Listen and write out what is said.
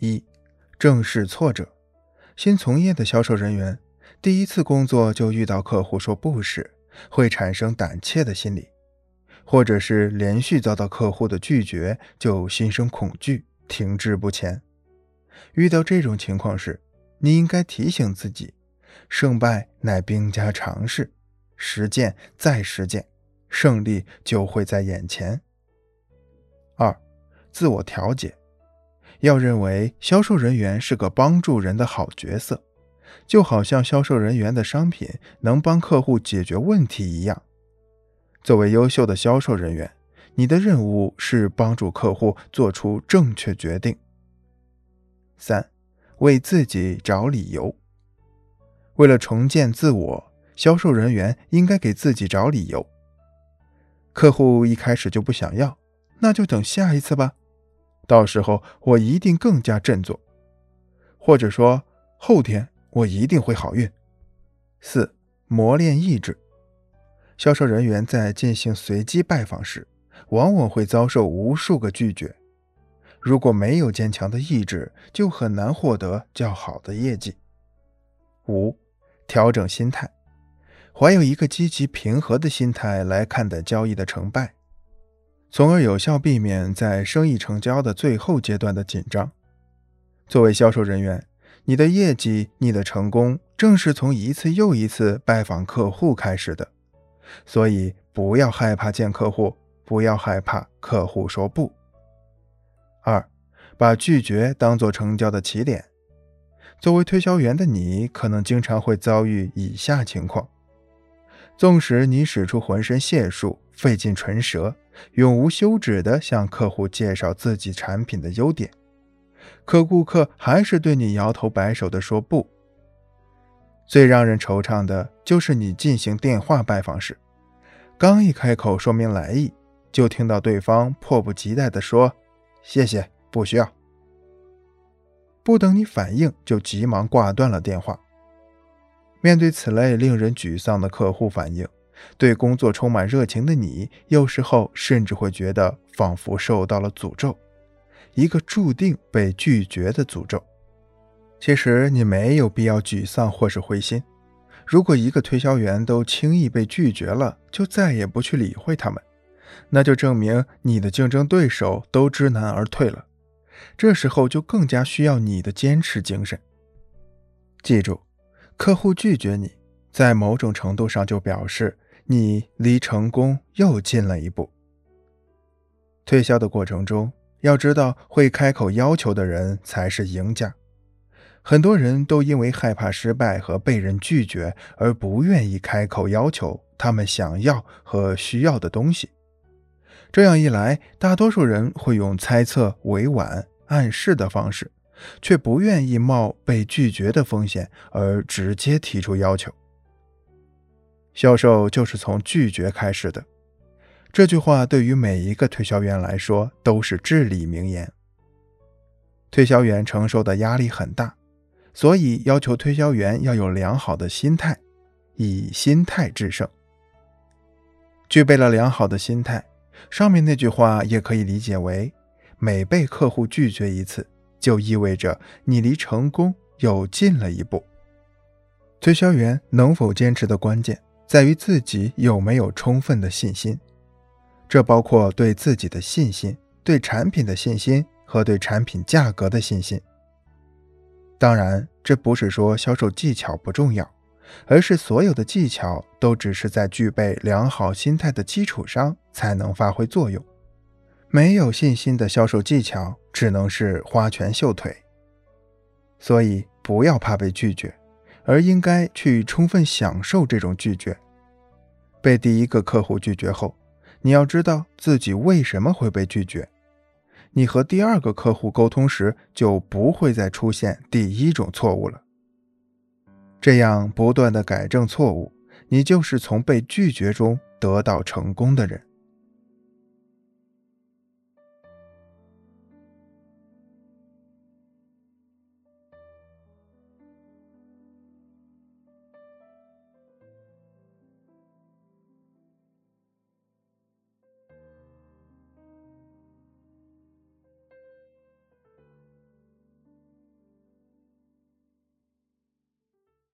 一、正视挫折。新从业的销售人员，第一次工作就遇到客户说不时，会产生胆怯的心理，或者是连续遭到客户的拒绝，就心生恐惧，停滞不前。遇到这种情况时，你应该提醒自己：胜败乃兵家常事，实践再实践，胜利就会在眼前。二、自我调节。要认为销售人员是个帮助人的好角色，就好像销售人员的商品能帮客户解决问题一样。作为优秀的销售人员，你的任务是帮助客户做出正确决定。三，为自己找理由。为了重建自我，销售人员应该给自己找理由。客户一开始就不想要，那就等下一次吧。到时候我一定更加振作，或者说后天我一定会好运。四、磨练意志。销售人员在进行随机拜访时，往往会遭受无数个拒绝。如果没有坚强的意志，就很难获得较好的业绩。五、调整心态，怀有一个积极平和的心态来看待交易的成败。从而有效避免在生意成交的最后阶段的紧张。作为销售人员，你的业绩、你的成功，正是从一次又一次拜访客户开始的。所以，不要害怕见客户，不要害怕客户说不。二，把拒绝当做成交的起点。作为推销员的你，可能经常会遭遇以下情况：纵使你使出浑身解数，费尽唇舌。永无休止地向客户介绍自己产品的优点，可顾客还是对你摇头摆手地说不。最让人惆怅的就是你进行电话拜访时，刚一开口说明来意，就听到对方迫不及待地说：“谢谢，不需要。”不等你反应，就急忙挂断了电话。面对此类令人沮丧的客户反应，对工作充满热情的你，有时候甚至会觉得仿佛受到了诅咒，一个注定被拒绝的诅咒。其实你没有必要沮丧或是灰心。如果一个推销员都轻易被拒绝了，就再也不去理会他们，那就证明你的竞争对手都知难而退了。这时候就更加需要你的坚持精神。记住，客户拒绝你，在某种程度上就表示。你离成功又近了一步。推销的过程中，要知道会开口要求的人才是赢家。很多人都因为害怕失败和被人拒绝，而不愿意开口要求他们想要和需要的东西。这样一来，大多数人会用猜测、委婉、暗示的方式，却不愿意冒被拒绝的风险而直接提出要求。销售就是从拒绝开始的，这句话对于每一个推销员来说都是至理名言。推销员承受的压力很大，所以要求推销员要有良好的心态，以心态制胜。具备了良好的心态，上面那句话也可以理解为：每被客户拒绝一次，就意味着你离成功又近了一步。推销员能否坚持的关键。在于自己有没有充分的信心，这包括对自己的信心、对产品的信心和对产品价格的信心。当然，这不是说销售技巧不重要，而是所有的技巧都只是在具备良好心态的基础上才能发挥作用。没有信心的销售技巧只能是花拳绣腿。所以，不要怕被拒绝。而应该去充分享受这种拒绝。被第一个客户拒绝后，你要知道自己为什么会被拒绝。你和第二个客户沟通时，就不会再出现第一种错误了。这样不断的改正错误，你就是从被拒绝中得到成功的人。